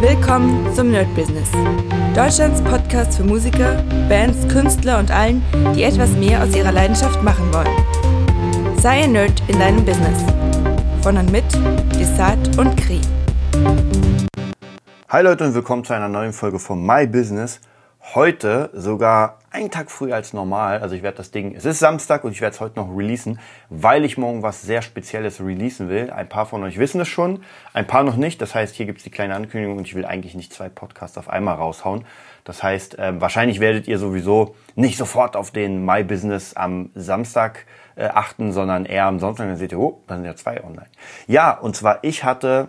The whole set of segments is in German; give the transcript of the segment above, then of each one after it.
Willkommen zum Nerd Business. Deutschlands Podcast für Musiker, Bands, Künstler und allen, die etwas mehr aus ihrer Leidenschaft machen wollen. Sei ein Nerd in deinem Business. Von und mit Desart und Kri. Hi Leute und willkommen zu einer neuen Folge von My Business. Heute sogar einen Tag früher als normal. Also ich werde das Ding, es ist Samstag und ich werde es heute noch releasen, weil ich morgen was sehr Spezielles releasen will. Ein paar von euch wissen es schon, ein paar noch nicht. Das heißt, hier gibt es die kleine Ankündigung und ich will eigentlich nicht zwei Podcasts auf einmal raushauen. Das heißt, äh, wahrscheinlich werdet ihr sowieso nicht sofort auf den My Business am Samstag äh, achten, sondern eher am Sonntag. Dann seht ihr, oh, da sind ja zwei online. Ja, und zwar ich hatte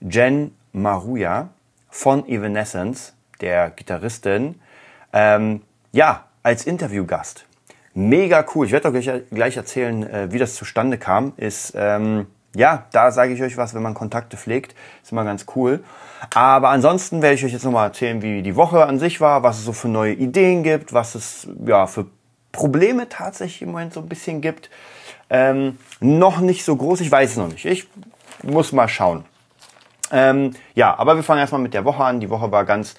Jen Maruya von Evanescence der Gitarristin, ähm, ja, als Interviewgast. Mega cool. Ich werde gleich, gleich erzählen, äh, wie das zustande kam. Ist, ähm, ja, da sage ich euch was, wenn man Kontakte pflegt. Ist immer ganz cool. Aber ansonsten werde ich euch jetzt nochmal erzählen, wie die Woche an sich war, was es so für neue Ideen gibt, was es ja für Probleme tatsächlich im Moment so ein bisschen gibt. Ähm, noch nicht so groß, ich weiß es noch nicht. Ich muss mal schauen. Ähm, ja, aber wir fangen erstmal mit der Woche an. Die Woche war ganz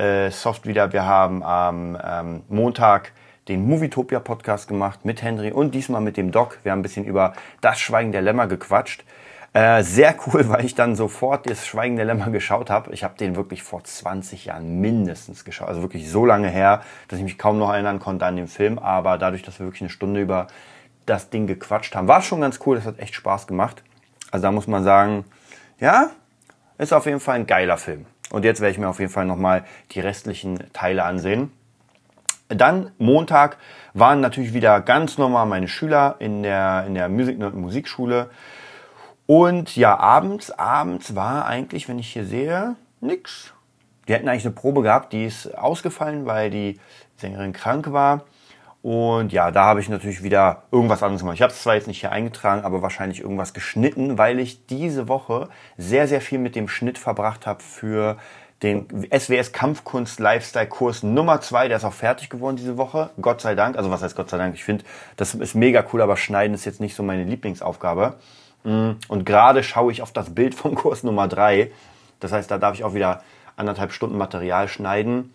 äh, soft wieder. Wir haben am ähm, Montag den Movietopia Podcast gemacht mit Henry und diesmal mit dem Doc. Wir haben ein bisschen über das Schweigen der Lämmer gequatscht. Äh, sehr cool, weil ich dann sofort das Schweigen der Lämmer geschaut habe. Ich habe den wirklich vor 20 Jahren mindestens geschaut. Also wirklich so lange her, dass ich mich kaum noch erinnern konnte an den Film. Aber dadurch, dass wir wirklich eine Stunde über das Ding gequatscht haben, war es schon ganz cool. Das hat echt Spaß gemacht. Also da muss man sagen, ja, ist auf jeden Fall ein geiler Film. Und jetzt werde ich mir auf jeden Fall nochmal die restlichen Teile ansehen. Dann Montag waren natürlich wieder ganz normal meine Schüler in der, in der Musik Musikschule. Und ja, abends, abends war eigentlich, wenn ich hier sehe, nix. Die hätten eigentlich eine Probe gehabt, die ist ausgefallen, weil die Sängerin krank war. Und ja, da habe ich natürlich wieder irgendwas anderes gemacht. Ich habe es zwar jetzt nicht hier eingetragen, aber wahrscheinlich irgendwas geschnitten, weil ich diese Woche sehr, sehr viel mit dem Schnitt verbracht habe für den SWS Kampfkunst Lifestyle Kurs Nummer zwei. Der ist auch fertig geworden diese Woche. Gott sei Dank. Also was heißt Gott sei Dank? Ich finde, das ist mega cool, aber Schneiden ist jetzt nicht so meine Lieblingsaufgabe. Mm, und gerade schaue ich auf das Bild vom Kurs Nummer drei. Das heißt, da darf ich auch wieder anderthalb Stunden Material schneiden.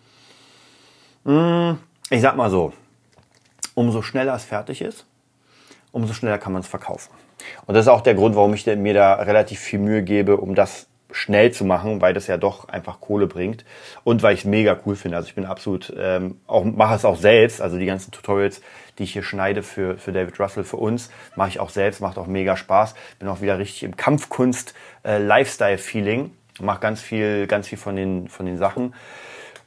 Mm, ich sag mal so, umso schneller es fertig ist, umso schneller kann man es verkaufen. Und das ist auch der Grund, warum ich mir da relativ viel Mühe gebe, um das schnell zu machen, weil das ja doch einfach Kohle bringt und weil ich es mega cool finde. Also ich bin absolut ähm, auch mache es auch selbst. Also die ganzen Tutorials, die ich hier schneide für für David Russell für uns, mache ich auch selbst. Macht auch mega Spaß. Bin auch wieder richtig im Kampfkunst äh. Mache ganz viel ganz viel von den von den Sachen.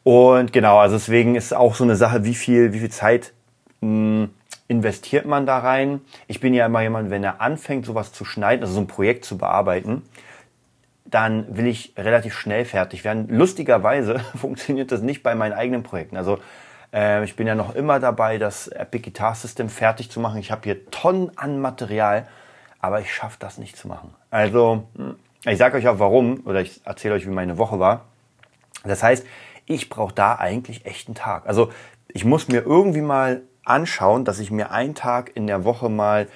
Und genau, also deswegen ist auch so eine Sache, wie viel wie viel Zeit hm, investiert man da rein? Ich bin ja immer jemand, wenn er anfängt, sowas zu schneiden, also so ein Projekt zu bearbeiten, dann will ich relativ schnell fertig werden. Lustigerweise funktioniert das nicht bei meinen eigenen Projekten. Also äh, ich bin ja noch immer dabei, das Epic Guitar System fertig zu machen. Ich habe hier Tonnen an Material, aber ich schaffe das nicht zu machen. Also hm, ich sage euch auch warum oder ich erzähle euch, wie meine Woche war. Das heißt, ich brauche da eigentlich echt einen Tag. Also ich muss mir irgendwie mal anschauen, dass ich mir einen Tag in der Woche mal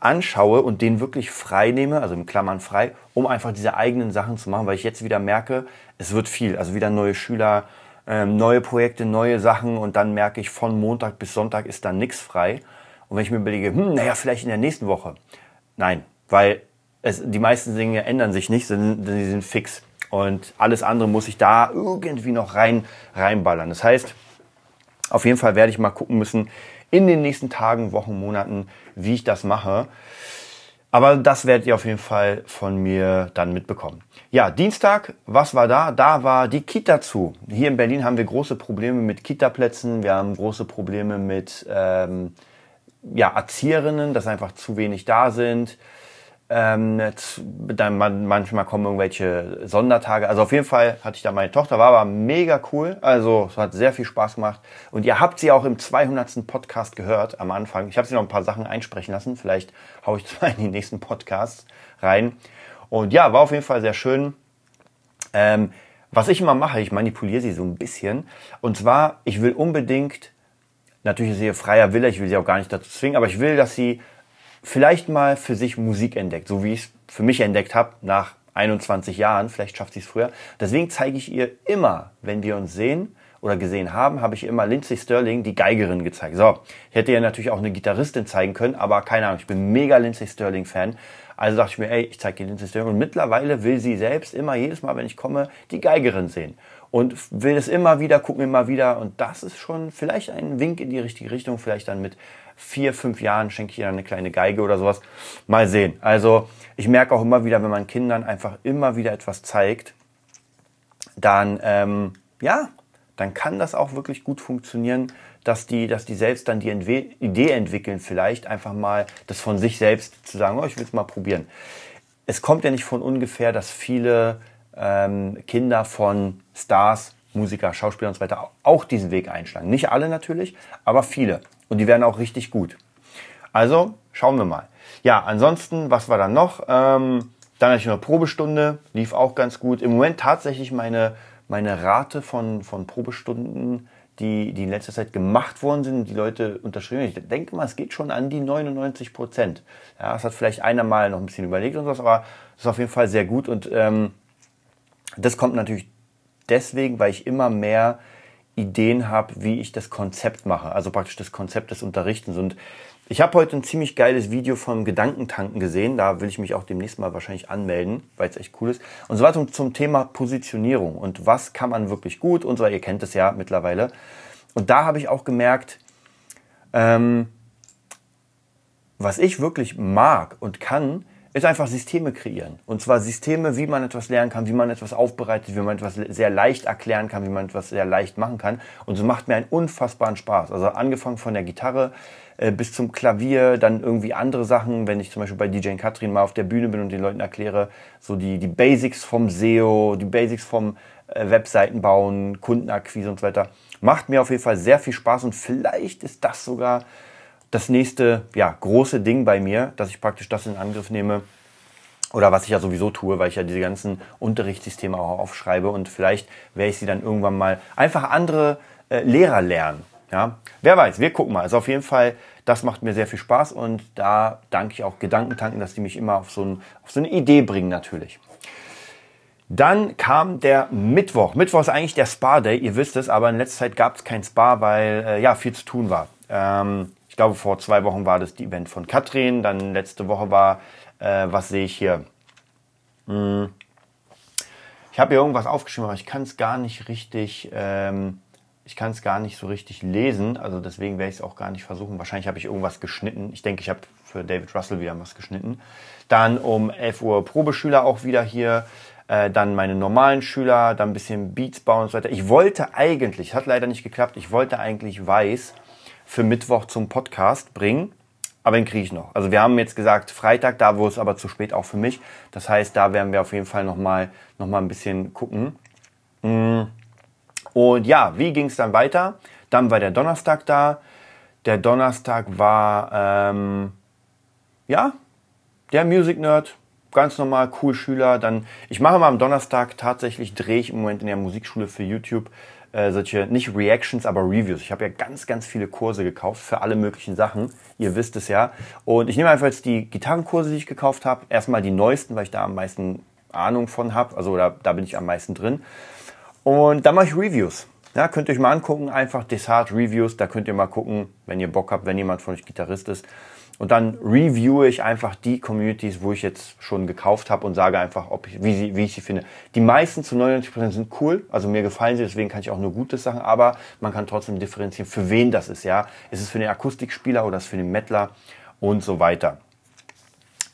anschaue und den wirklich frei nehme, also in Klammern frei, um einfach diese eigenen Sachen zu machen, weil ich jetzt wieder merke, es wird viel. Also wieder neue Schüler, ähm, neue Projekte, neue Sachen und dann merke ich, von Montag bis Sonntag ist dann nichts frei. Und wenn ich mir überlege, hm, naja, vielleicht in der nächsten Woche. Nein, weil es, die meisten Dinge ändern sich nicht, sondern sie sind fix. Und alles andere muss ich da irgendwie noch rein, reinballern. Das heißt, auf jeden Fall werde ich mal gucken müssen in den nächsten Tagen, Wochen, Monaten, wie ich das mache. Aber das werdet ihr auf jeden Fall von mir dann mitbekommen. Ja, Dienstag, was war da? Da war die Kita zu. Hier in Berlin haben wir große Probleme mit Kita-Plätzen. Wir haben große Probleme mit ähm, ja, Erzieherinnen, dass einfach zu wenig da sind. Ähm, dann manchmal kommen irgendwelche Sondertage. Also auf jeden Fall hatte ich da meine Tochter, war aber mega cool. Also es hat sehr viel Spaß gemacht. Und ihr habt sie auch im 200. Podcast gehört am Anfang. Ich habe sie noch ein paar Sachen einsprechen lassen. Vielleicht haue ich zwei in die nächsten Podcasts rein. Und ja, war auf jeden Fall sehr schön. Ähm, was ich immer mache, ich manipuliere sie so ein bisschen. Und zwar, ich will unbedingt, natürlich ist sie ihr freier Wille, ich will sie auch gar nicht dazu zwingen, aber ich will, dass sie vielleicht mal für sich Musik entdeckt, so wie ich es für mich entdeckt habe nach 21 Jahren, vielleicht schafft sie es früher. Deswegen zeige ich ihr immer, wenn wir uns sehen oder gesehen haben, habe ich immer Lindsay Sterling, die Geigerin, gezeigt. So, ich hätte ihr natürlich auch eine Gitarristin zeigen können, aber keine Ahnung, ich bin mega Lindsay Sterling Fan. Also dachte ich mir, ey, ich zeige ihr Lindsay Sterling. Und mittlerweile will sie selbst immer, jedes Mal, wenn ich komme, die Geigerin sehen. Und will es immer wieder, gucken immer wieder. Und das ist schon vielleicht ein Wink in die richtige Richtung. Vielleicht dann mit vier, fünf Jahren schenke ich ihr eine kleine Geige oder sowas. Mal sehen. Also ich merke auch immer wieder, wenn man Kindern einfach immer wieder etwas zeigt, dann, ähm, ja, dann kann das auch wirklich gut funktionieren, dass die, dass die selbst dann die Idee entwickeln, vielleicht einfach mal das von sich selbst zu sagen, oh, ich will es mal probieren. Es kommt ja nicht von ungefähr, dass viele ähm, Kinder von Stars, Musiker, Schauspieler und so weiter auch diesen Weg einschlagen. Nicht alle natürlich, aber viele. Und die werden auch richtig gut. Also schauen wir mal. Ja, ansonsten, was war dann noch? Ähm, dann hatte ich eine Probestunde, lief auch ganz gut. Im Moment tatsächlich meine meine Rate von, von Probestunden, die, die in letzter Zeit gemacht worden sind, die Leute unterschrieben. Ich denke mal, es geht schon an die 99 Prozent. Ja, es hat vielleicht einer mal noch ein bisschen überlegt und sowas, aber es ist auf jeden Fall sehr gut und ähm, das kommt natürlich deswegen, weil ich immer mehr Ideen habe, wie ich das Konzept mache, also praktisch das Konzept des Unterrichtens. Und ich habe heute ein ziemlich geiles Video vom Gedankentanken gesehen. Da will ich mich auch demnächst mal wahrscheinlich anmelden, weil es echt cool ist. Und zwar zum, zum Thema Positionierung und was kann man wirklich gut und so. Ihr kennt es ja mittlerweile. Und da habe ich auch gemerkt, ähm, was ich wirklich mag und kann, ist einfach Systeme kreieren. Und zwar Systeme, wie man etwas lernen kann, wie man etwas aufbereitet, wie man etwas sehr leicht erklären kann, wie man etwas sehr leicht machen kann. Und so macht mir einen unfassbaren Spaß. Also angefangen von der Gitarre äh, bis zum Klavier, dann irgendwie andere Sachen, wenn ich zum Beispiel bei DJ Katrin mal auf der Bühne bin und den Leuten erkläre, so die, die Basics vom SEO, die Basics vom äh, Webseiten bauen, Kundenakquise und so weiter. Macht mir auf jeden Fall sehr viel Spaß und vielleicht ist das sogar das nächste ja, große Ding bei mir, dass ich praktisch das in Angriff nehme. Oder was ich ja sowieso tue, weil ich ja diese ganzen Unterrichtssysteme auch aufschreibe und vielleicht werde ich sie dann irgendwann mal einfach andere äh, Lehrer lernen. Ja, wer weiß, wir gucken mal. Also auf jeden Fall, das macht mir sehr viel Spaß und da danke ich auch Gedankentanken, dass die mich immer auf so, ein, auf so eine Idee bringen natürlich. Dann kam der Mittwoch. Mittwoch ist eigentlich der Spa-Day, ihr wisst es, aber in letzter Zeit gab es kein Spa, weil äh, ja viel zu tun war. Ähm, glaube, vor zwei Wochen war das die Event von Katrin. Dann letzte Woche war, äh, was sehe ich hier? Hm. Ich habe hier irgendwas aufgeschrieben, aber ich kann es gar nicht richtig, ähm, ich kann es gar nicht so richtig lesen. Also deswegen werde ich es auch gar nicht versuchen. Wahrscheinlich habe ich irgendwas geschnitten. Ich denke, ich habe für David Russell wieder was geschnitten. Dann um 11 Uhr Probeschüler auch wieder hier. Äh, dann meine normalen Schüler, dann ein bisschen Beats bauen und so weiter. Ich wollte eigentlich, hat leider nicht geklappt, ich wollte eigentlich weiß für Mittwoch zum Podcast bringen. Aber den kriege ich noch. Also wir haben jetzt gesagt Freitag, da wo es aber zu spät auch für mich. Das heißt, da werden wir auf jeden Fall nochmal noch mal ein bisschen gucken. Mm. Und ja, wie ging es dann weiter? Dann war der Donnerstag da. Der Donnerstag war, ähm, ja, der Music Nerd, ganz normal, cool Schüler. Dann, ich mache mal am Donnerstag tatsächlich, drehe ich im Moment in der Musikschule für YouTube äh, solche, nicht Reactions, aber Reviews. Ich habe ja ganz, ganz viele Kurse gekauft für alle möglichen Sachen. Ihr wisst es ja. Und ich nehme einfach jetzt die Gitarrenkurse, die ich gekauft habe. Erstmal die neuesten, weil ich da am meisten Ahnung von habe. Also da, da bin ich am meisten drin. Und dann mache ich Reviews. Ja, könnt ihr euch mal angucken, einfach Desart Reviews. Da könnt ihr mal gucken, wenn ihr Bock habt, wenn jemand von euch Gitarrist ist. Und dann reviewe ich einfach die Communities, wo ich jetzt schon gekauft habe und sage einfach, ob ich, wie, sie, wie ich sie finde. Die meisten zu 99% sind cool, also mir gefallen sie, deswegen kann ich auch nur Gutes sagen, aber man kann trotzdem differenzieren, für wen das ist. Ja, Ist es für den Akustikspieler oder ist es für den Mettler und so weiter.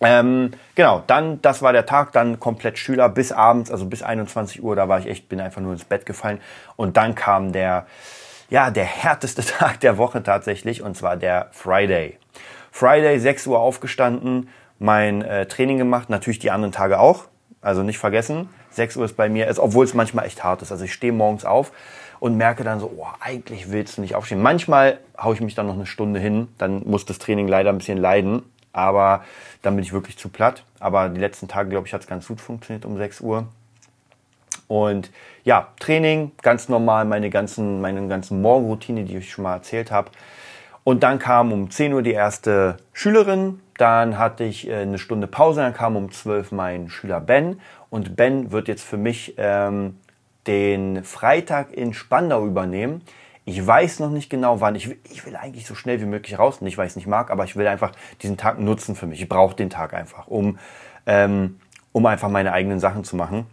Ähm, genau, dann, das war der Tag, dann komplett Schüler bis abends, also bis 21 Uhr, da war ich echt, bin einfach nur ins Bett gefallen. Und dann kam der, ja, der härteste Tag der Woche tatsächlich, und zwar der Friday. Friday 6 Uhr aufgestanden, mein äh, Training gemacht, natürlich die anderen Tage auch. Also nicht vergessen, 6 Uhr ist bei mir, obwohl es manchmal echt hart ist. Also ich stehe morgens auf und merke dann so, oh, eigentlich willst du nicht aufstehen. Manchmal haue ich mich dann noch eine Stunde hin, dann muss das Training leider ein bisschen leiden, aber dann bin ich wirklich zu platt. Aber die letzten Tage, glaube ich, hat es ganz gut funktioniert um 6 Uhr. Und ja, Training, ganz normal, meine ganzen, meine ganzen Morgenroutine, die ich schon mal erzählt habe. Und dann kam um 10 Uhr die erste Schülerin, dann hatte ich äh, eine Stunde Pause, dann kam um 12 mein Schüler Ben. Und Ben wird jetzt für mich ähm, den Freitag in Spandau übernehmen. Ich weiß noch nicht genau wann. Ich will, ich will eigentlich so schnell wie möglich raus. Nicht, weil ich es nicht mag, aber ich will einfach diesen Tag nutzen für mich. Ich brauche den Tag einfach, um, ähm, um einfach meine eigenen Sachen zu machen.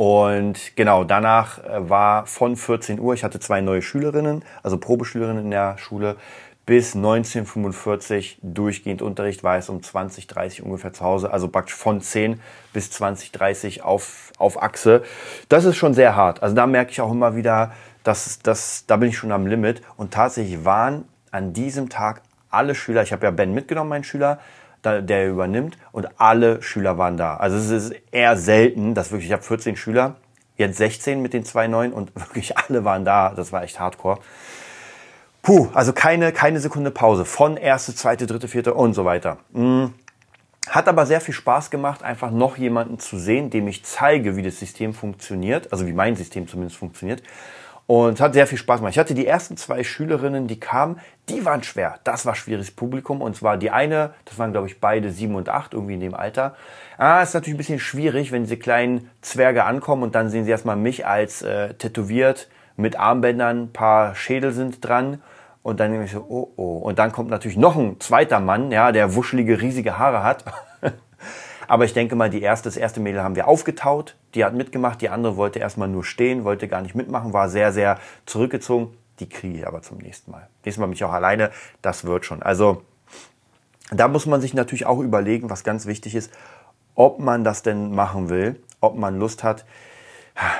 Und genau, danach äh, war von 14 Uhr, ich hatte zwei neue Schülerinnen, also Probeschülerinnen in der Schule, bis 1945 durchgehend Unterricht, war es um 20, 30 ungefähr zu Hause, also praktisch von 10 bis 20, 30 auf, auf Achse. Das ist schon sehr hart. Also da merke ich auch immer wieder, dass, dass da bin ich schon am Limit. Und tatsächlich waren an diesem Tag alle Schüler, ich habe ja Ben mitgenommen, meinen Schüler, der übernimmt und alle Schüler waren da. Also es ist eher selten, dass wirklich, ich habe 14 Schüler, jetzt 16 mit den zwei neuen und wirklich alle waren da. Das war echt hardcore. Puh, also keine, keine Sekunde Pause. Von erste, zweite, dritte, vierte und so weiter. Hm. Hat aber sehr viel Spaß gemacht, einfach noch jemanden zu sehen, dem ich zeige, wie das System funktioniert, also wie mein System zumindest funktioniert. Und es hat sehr viel Spaß gemacht. Ich hatte die ersten zwei Schülerinnen, die kamen, die waren schwer. Das war schwieriges Publikum. Und zwar die eine, das waren glaube ich beide sieben und acht, irgendwie in dem Alter. Ah, ist natürlich ein bisschen schwierig, wenn diese kleinen Zwerge ankommen und dann sehen sie erstmal mich als äh, tätowiert mit Armbändern, paar Schädel sind dran. Und dann denke ich so, oh oh. Und dann kommt natürlich noch ein zweiter Mann, ja, der wuschelige, riesige Haare hat. Aber ich denke mal, die erste, das erste Mädel haben wir aufgetaut. Die hat mitgemacht. Die andere wollte erstmal nur stehen, wollte gar nicht mitmachen, war sehr, sehr zurückgezogen. Die kriege ich aber zum nächsten Mal. Nächstes Mal bin ich auch alleine. Das wird schon. Also, da muss man sich natürlich auch überlegen, was ganz wichtig ist, ob man das denn machen will, ob man Lust hat.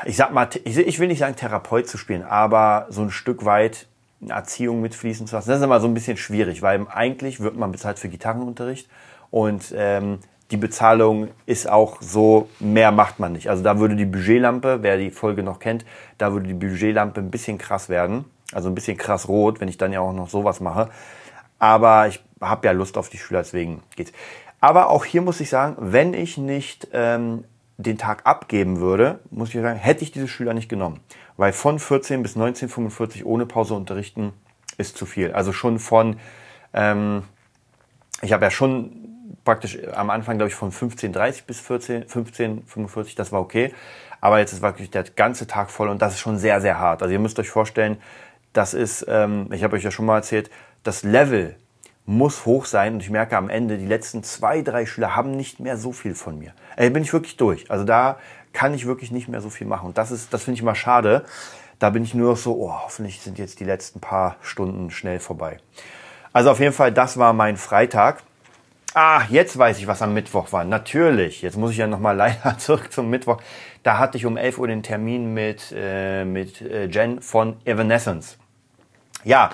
Ich sag mal, ich will nicht sagen, Therapeut zu spielen, aber so ein Stück weit eine Erziehung mitfließen zu lassen. Das ist immer so ein bisschen schwierig, weil eigentlich wird man bezahlt für Gitarrenunterricht und ähm, die Bezahlung ist auch so, mehr macht man nicht. Also da würde die Budgetlampe, wer die Folge noch kennt, da würde die Budgetlampe ein bisschen krass werden. Also ein bisschen krass rot, wenn ich dann ja auch noch sowas mache. Aber ich habe ja Lust auf die Schüler, deswegen geht's. Aber auch hier muss ich sagen, wenn ich nicht ähm, den Tag abgeben würde, muss ich sagen, hätte ich diese Schüler nicht genommen. Weil von 14 bis 1945 ohne Pause unterrichten ist zu viel. Also schon von, ähm, ich habe ja schon praktisch am Anfang, glaube ich, von 15.30 bis 14, 15.45, das war okay. Aber jetzt ist wirklich der ganze Tag voll und das ist schon sehr, sehr hart. Also ihr müsst euch vorstellen, das ist, ähm, ich habe euch ja schon mal erzählt, das Level muss hoch sein und ich merke am Ende, die letzten zwei, drei Schüler haben nicht mehr so viel von mir. Äh, bin ich wirklich durch. Also da kann ich wirklich nicht mehr so viel machen. Und das ist, das finde ich immer schade. Da bin ich nur noch so, oh, hoffentlich sind jetzt die letzten paar Stunden schnell vorbei. Also auf jeden Fall, das war mein Freitag. Ah, jetzt weiß ich, was am Mittwoch war. Natürlich. Jetzt muss ich ja nochmal leider zurück zum Mittwoch. Da hatte ich um 11 Uhr den Termin mit, äh, mit äh, Jen von Evanescence. Ja,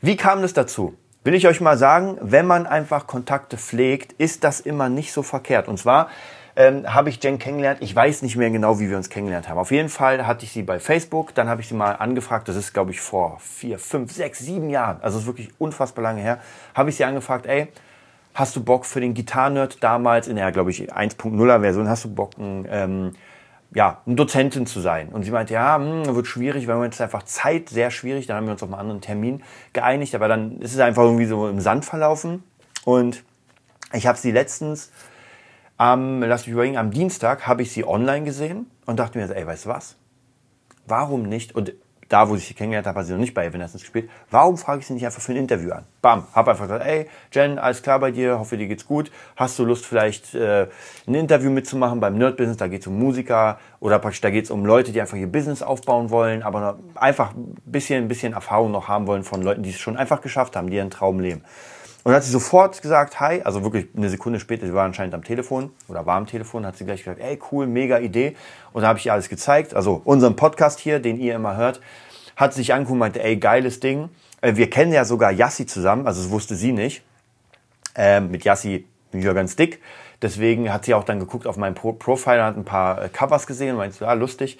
wie kam das dazu? Will ich euch mal sagen, wenn man einfach Kontakte pflegt, ist das immer nicht so verkehrt. Und zwar ähm, habe ich Jen kennengelernt. Ich weiß nicht mehr genau, wie wir uns kennengelernt haben. Auf jeden Fall hatte ich sie bei Facebook. Dann habe ich sie mal angefragt. Das ist, glaube ich, vor vier, fünf, sechs, sieben Jahren. Also ist wirklich unfassbar lange her. Habe ich sie angefragt, ey, hast du Bock für den Gitarrenerd damals in der, glaube ich, 1.0er Version, hast du Bock, ein, ähm, ja, ein Dozentin zu sein? Und sie meinte, ja, mh, hm, wird schwierig, weil wir jetzt einfach Zeit sehr schwierig, dann haben wir uns auf einen anderen Termin geeinigt, aber dann ist es einfach irgendwie so im Sand verlaufen. Und ich habe sie letztens am, lass mich überlegen, am Dienstag habe ich sie online gesehen und dachte mir, ey, weißt du was? Warum nicht? Und da, wo ich sie kennengelernt habe, hat sie noch nicht bei Evanescence gespielt. Warum frage ich sie nicht einfach für ein Interview an? Bam, hab einfach gesagt, ey, Jen, alles klar bei dir, hoffe dir geht's gut. Hast du Lust vielleicht äh, ein Interview mitzumachen beim Nerd Business? Da geht's um Musiker oder praktisch da geht's um Leute, die einfach ihr Business aufbauen wollen, aber einfach ein bisschen, ein bisschen Erfahrung noch haben wollen von Leuten, die es schon einfach geschafft haben, die ihren Traum leben. Und hat sie sofort gesagt, hi, also wirklich eine Sekunde später, sie war anscheinend am Telefon oder war am Telefon, hat sie gleich gesagt, ey, cool, mega Idee. Und da habe ich ihr alles gezeigt. Also unseren Podcast hier, den ihr immer hört, hat sich angeguckt und meinte, ey, geiles Ding. Äh, wir kennen ja sogar Yassi zusammen, also das wusste sie nicht. Ähm, mit Yassi bin ich ja ganz dick. Deswegen hat sie auch dann geguckt auf meinen Pro Profile, hat ein paar äh, Covers gesehen und meinte, ja, lustig.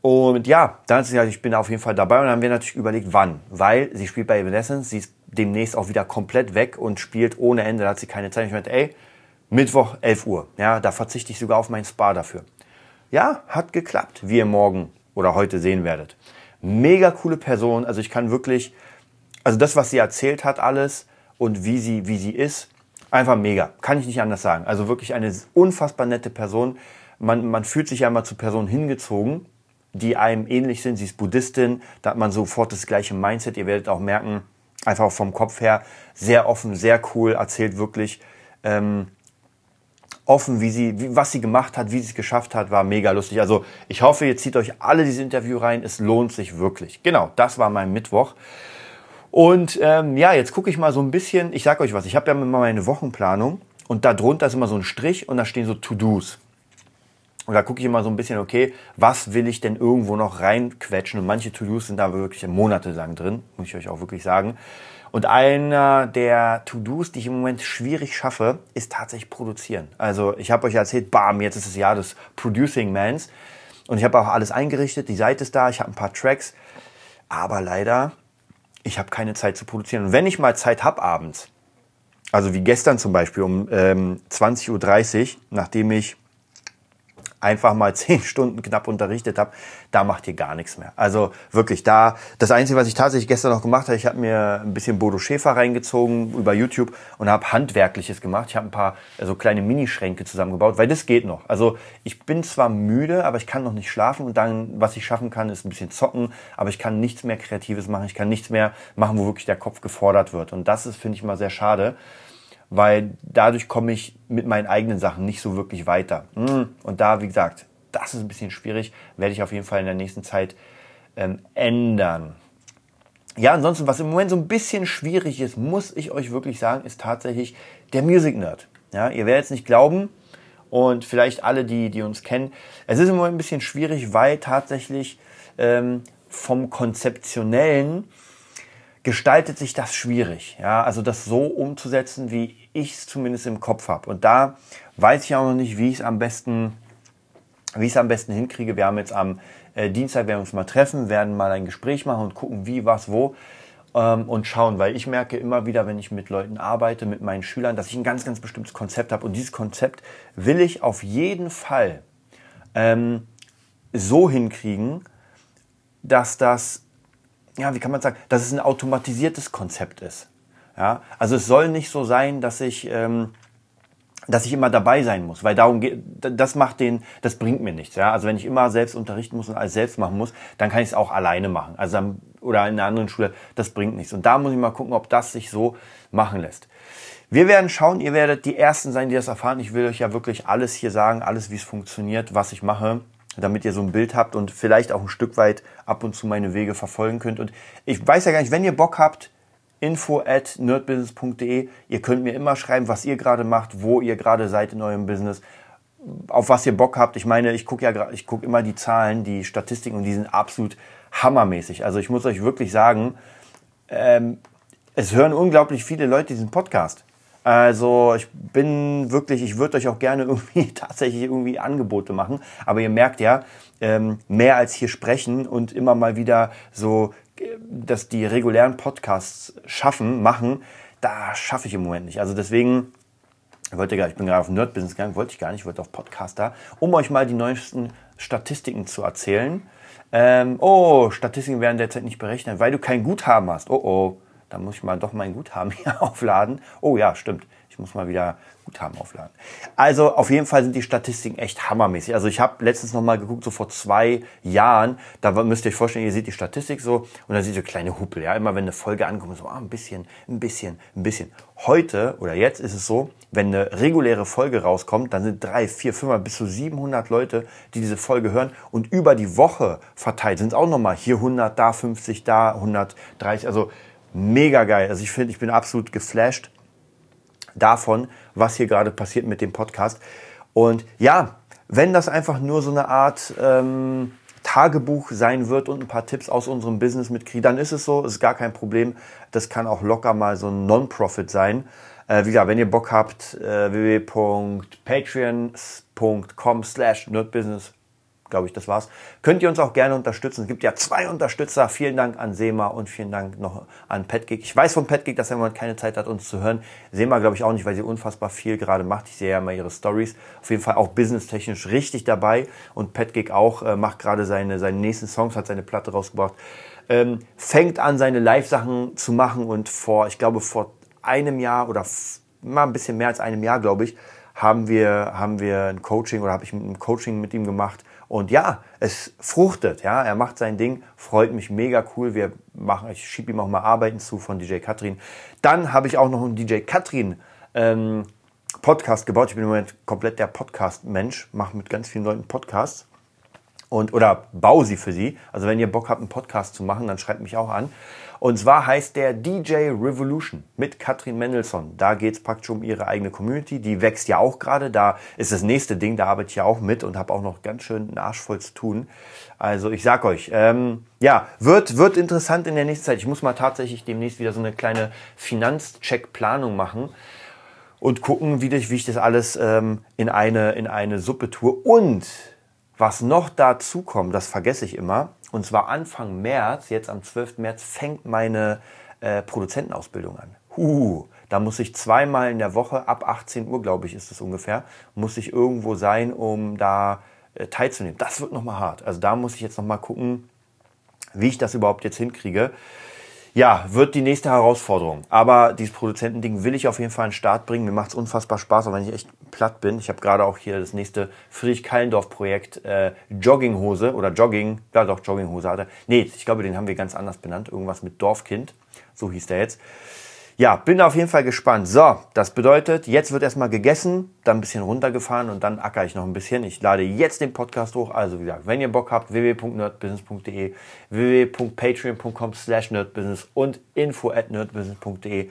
Und ja, dann hat sie gesagt, ich bin auf jeden Fall dabei. Und dann haben wir natürlich überlegt, wann. Weil sie spielt bei Evanescence, sie ist demnächst auch wieder komplett weg und spielt ohne Ende, da hat sie keine Zeit. Ich meinte, ey, Mittwoch 11 Uhr, ja, da verzichte ich sogar auf mein Spa dafür. Ja, hat geklappt, wie ihr morgen oder heute sehen werdet. Mega coole Person, also ich kann wirklich also das, was sie erzählt hat, alles und wie sie, wie sie ist, einfach mega. Kann ich nicht anders sagen. Also wirklich eine unfassbar nette Person. Man, man fühlt sich ja immer zu Personen hingezogen, die einem ähnlich sind. Sie ist Buddhistin, da hat man sofort das gleiche Mindset. Ihr werdet auch merken, einfach vom Kopf her, sehr offen, sehr cool, erzählt wirklich ähm, offen, wie sie, wie, was sie gemacht hat, wie sie es geschafft hat, war mega lustig. Also ich hoffe, ihr zieht euch alle dieses Interview rein. Es lohnt sich wirklich. Genau, das war mein Mittwoch. Und ähm, ja, jetzt gucke ich mal so ein bisschen. Ich sag euch was. Ich habe ja immer meine Wochenplanung und da drunter ist immer so ein Strich und da stehen so To-Dos. Und da gucke ich immer so ein bisschen, okay, was will ich denn irgendwo noch reinquetschen? Und manche To-Dos sind da wirklich monatelang drin, muss ich euch auch wirklich sagen. Und einer der To-Dos, die ich im Moment schwierig schaffe, ist tatsächlich produzieren. Also ich habe euch erzählt, bam, jetzt ist das Jahr des Producing Mans. Und ich habe auch alles eingerichtet, die Seite ist da, ich habe ein paar Tracks. Aber leider, ich habe keine Zeit zu produzieren. Und wenn ich mal Zeit habe abends, also wie gestern zum Beispiel um ähm, 20.30 Uhr, nachdem ich einfach mal zehn Stunden knapp unterrichtet habe, da macht ihr gar nichts mehr. Also wirklich da, das Einzige, was ich tatsächlich gestern noch gemacht habe, ich habe mir ein bisschen Bodo Schäfer reingezogen über YouTube und habe Handwerkliches gemacht. Ich habe ein paar so also kleine Minischränke zusammengebaut, weil das geht noch. Also ich bin zwar müde, aber ich kann noch nicht schlafen und dann, was ich schaffen kann, ist ein bisschen zocken, aber ich kann nichts mehr Kreatives machen. Ich kann nichts mehr machen, wo wirklich der Kopf gefordert wird. Und das ist, finde ich mal sehr schade weil dadurch komme ich mit meinen eigenen Sachen nicht so wirklich weiter. Hm, und da, wie gesagt, das ist ein bisschen schwierig, werde ich auf jeden Fall in der nächsten Zeit ähm, ändern. Ja, ansonsten, was im Moment so ein bisschen schwierig ist, muss ich euch wirklich sagen, ist tatsächlich der Music Nerd. Ja, ihr werdet es nicht glauben und vielleicht alle, die, die uns kennen. Es ist im Moment ein bisschen schwierig, weil tatsächlich ähm, vom Konzeptionellen gestaltet sich das schwierig. Ja, also das so umzusetzen, wie ich es zumindest im Kopf habe. Und da weiß ich auch noch nicht, wie ich es am besten, wie am besten hinkriege. Wir haben jetzt am äh, Dienstag werden wir uns mal treffen, werden mal ein Gespräch machen und gucken, wie, was, wo ähm, und schauen, weil ich merke immer wieder, wenn ich mit Leuten arbeite, mit meinen Schülern, dass ich ein ganz, ganz bestimmtes Konzept habe und dieses Konzept will ich auf jeden Fall ähm, so hinkriegen, dass das ja, wie kann man sagen, dass es ein automatisiertes Konzept ist. Ja, also es soll nicht so sein, dass ich, ähm, dass ich immer dabei sein muss, weil darum geht, das macht den, das bringt mir nichts. Ja, also wenn ich immer selbst unterrichten muss und alles selbst machen muss, dann kann ich es auch alleine machen. Also oder in einer anderen Schule, das bringt nichts. Und da muss ich mal gucken, ob das sich so machen lässt. Wir werden schauen, ihr werdet die Ersten sein, die das erfahren. Ich will euch ja wirklich alles hier sagen, alles wie es funktioniert, was ich mache damit ihr so ein Bild habt und vielleicht auch ein Stück weit ab und zu meine Wege verfolgen könnt. Und ich weiß ja gar nicht, wenn ihr Bock habt, info at nerdbusiness.de. Ihr könnt mir immer schreiben, was ihr gerade macht, wo ihr gerade seid in eurem Business, auf was ihr Bock habt. Ich meine, ich gucke ja ich gucke immer die Zahlen, die Statistiken und die sind absolut hammermäßig. Also ich muss euch wirklich sagen, ähm, es hören unglaublich viele Leute diesen Podcast. Also ich bin wirklich, ich würde euch auch gerne irgendwie tatsächlich irgendwie Angebote machen. Aber ihr merkt ja, ähm, mehr als hier sprechen und immer mal wieder so, äh, dass die regulären Podcasts schaffen, machen, da schaffe ich im Moment nicht. Also deswegen ich wollte gar, ich bin gerade auf Nerd-Business gegangen, wollte ich gar nicht, ich wollte auf Podcaster, um euch mal die neuesten Statistiken zu erzählen. Ähm, oh, Statistiken werden derzeit nicht berechnet, weil du kein Guthaben hast. Oh oh. Da muss ich mal doch mein Guthaben hier aufladen. Oh ja, stimmt. Ich muss mal wieder Guthaben aufladen. Also auf jeden Fall sind die Statistiken echt hammermäßig. Also ich habe letztens noch mal geguckt, so vor zwei Jahren, da müsst ihr euch vorstellen, ihr seht die Statistik so und da seht ihr kleine Huppel. Ja, immer wenn eine Folge ankommt, so ah, ein bisschen, ein bisschen, ein bisschen. Heute oder jetzt ist es so, wenn eine reguläre Folge rauskommt, dann sind drei, vier, fünf, bis zu 700 Leute, die diese Folge hören und über die Woche verteilt sind es auch noch mal hier 100, da 50, da 130. Also mega geil. Also ich finde, ich bin absolut geflasht davon, was hier gerade passiert mit dem Podcast. Und ja, wenn das einfach nur so eine Art ähm, Tagebuch sein wird und ein paar Tipps aus unserem Business mitkriege, dann ist es so, ist gar kein Problem. Das kann auch locker mal so ein Non-Profit sein. Äh, wie gesagt, wenn ihr Bock habt, äh, www.patreon.com slash nerdbusiness glaube ich, das war's. Könnt ihr uns auch gerne unterstützen. Es gibt ja zwei Unterstützer. Vielen Dank an Sema und vielen Dank noch an Petgig. Ich weiß von Petgig, dass er im keine Zeit hat, uns zu hören. Sema glaube ich auch nicht, weil sie unfassbar viel gerade macht. Ich sehe ja mal ihre Stories. Auf jeden Fall auch businesstechnisch richtig dabei. Und Petgig auch äh, macht gerade seine, seine nächsten Songs, hat seine Platte rausgebracht. Ähm, fängt an, seine Live-Sachen zu machen und vor, ich glaube, vor einem Jahr oder mal ein bisschen mehr als einem Jahr, glaube ich, haben wir, haben wir ein Coaching oder habe ich ein Coaching mit ihm gemacht. Und ja, es fruchtet, ja, er macht sein Ding, freut mich mega cool. Wir machen, ich schiebe ihm auch mal Arbeiten zu von DJ Katrin. Dann habe ich auch noch einen DJ Katrin ähm, Podcast gebaut. Ich bin im Moment komplett der Podcast-Mensch, mache mit ganz vielen Leuten Podcasts und oder baue sie für sie. Also wenn ihr Bock habt, einen Podcast zu machen, dann schreibt mich auch an. Und zwar heißt der DJ Revolution mit Katrin Mendelssohn. Da geht es praktisch um ihre eigene Community. Die wächst ja auch gerade. Da ist das nächste Ding. Da arbeite ich ja auch mit und habe auch noch ganz schön einen Arsch voll zu tun. Also ich sag euch, ähm, ja, wird, wird interessant in der nächsten Zeit. Ich muss mal tatsächlich demnächst wieder so eine kleine Finanzcheck-Planung machen und gucken, wie ich, wie ich das alles ähm, in, eine, in eine Suppe tue. Und was noch dazu kommt, das vergesse ich immer, und zwar Anfang März, jetzt am 12. März, fängt meine äh, Produzentenausbildung an. Huh, da muss ich zweimal in der Woche, ab 18 Uhr, glaube ich, ist es ungefähr, muss ich irgendwo sein, um da äh, teilzunehmen. Das wird nochmal hart. Also da muss ich jetzt nochmal gucken, wie ich das überhaupt jetzt hinkriege ja, wird die nächste Herausforderung. Aber dieses Produzentending will ich auf jeden Fall an den Start bringen. Mir macht es unfassbar Spaß, auch wenn ich echt platt bin. Ich habe gerade auch hier das nächste Friedrich-Kallendorf-Projekt äh, Jogginghose oder Jogging, ja doch, Jogginghose hatte. Nee, ich glaube, den haben wir ganz anders benannt. Irgendwas mit Dorfkind, so hieß der jetzt. Ja, bin auf jeden Fall gespannt. So, das bedeutet, jetzt wird erstmal gegessen, dann ein bisschen runtergefahren und dann acker ich noch ein bisschen. Ich lade jetzt den Podcast hoch. Also wie gesagt, wenn ihr Bock habt, www.nerdbusiness.de, www.patreon.com slash nerdbusiness und info at nerdbusiness.de.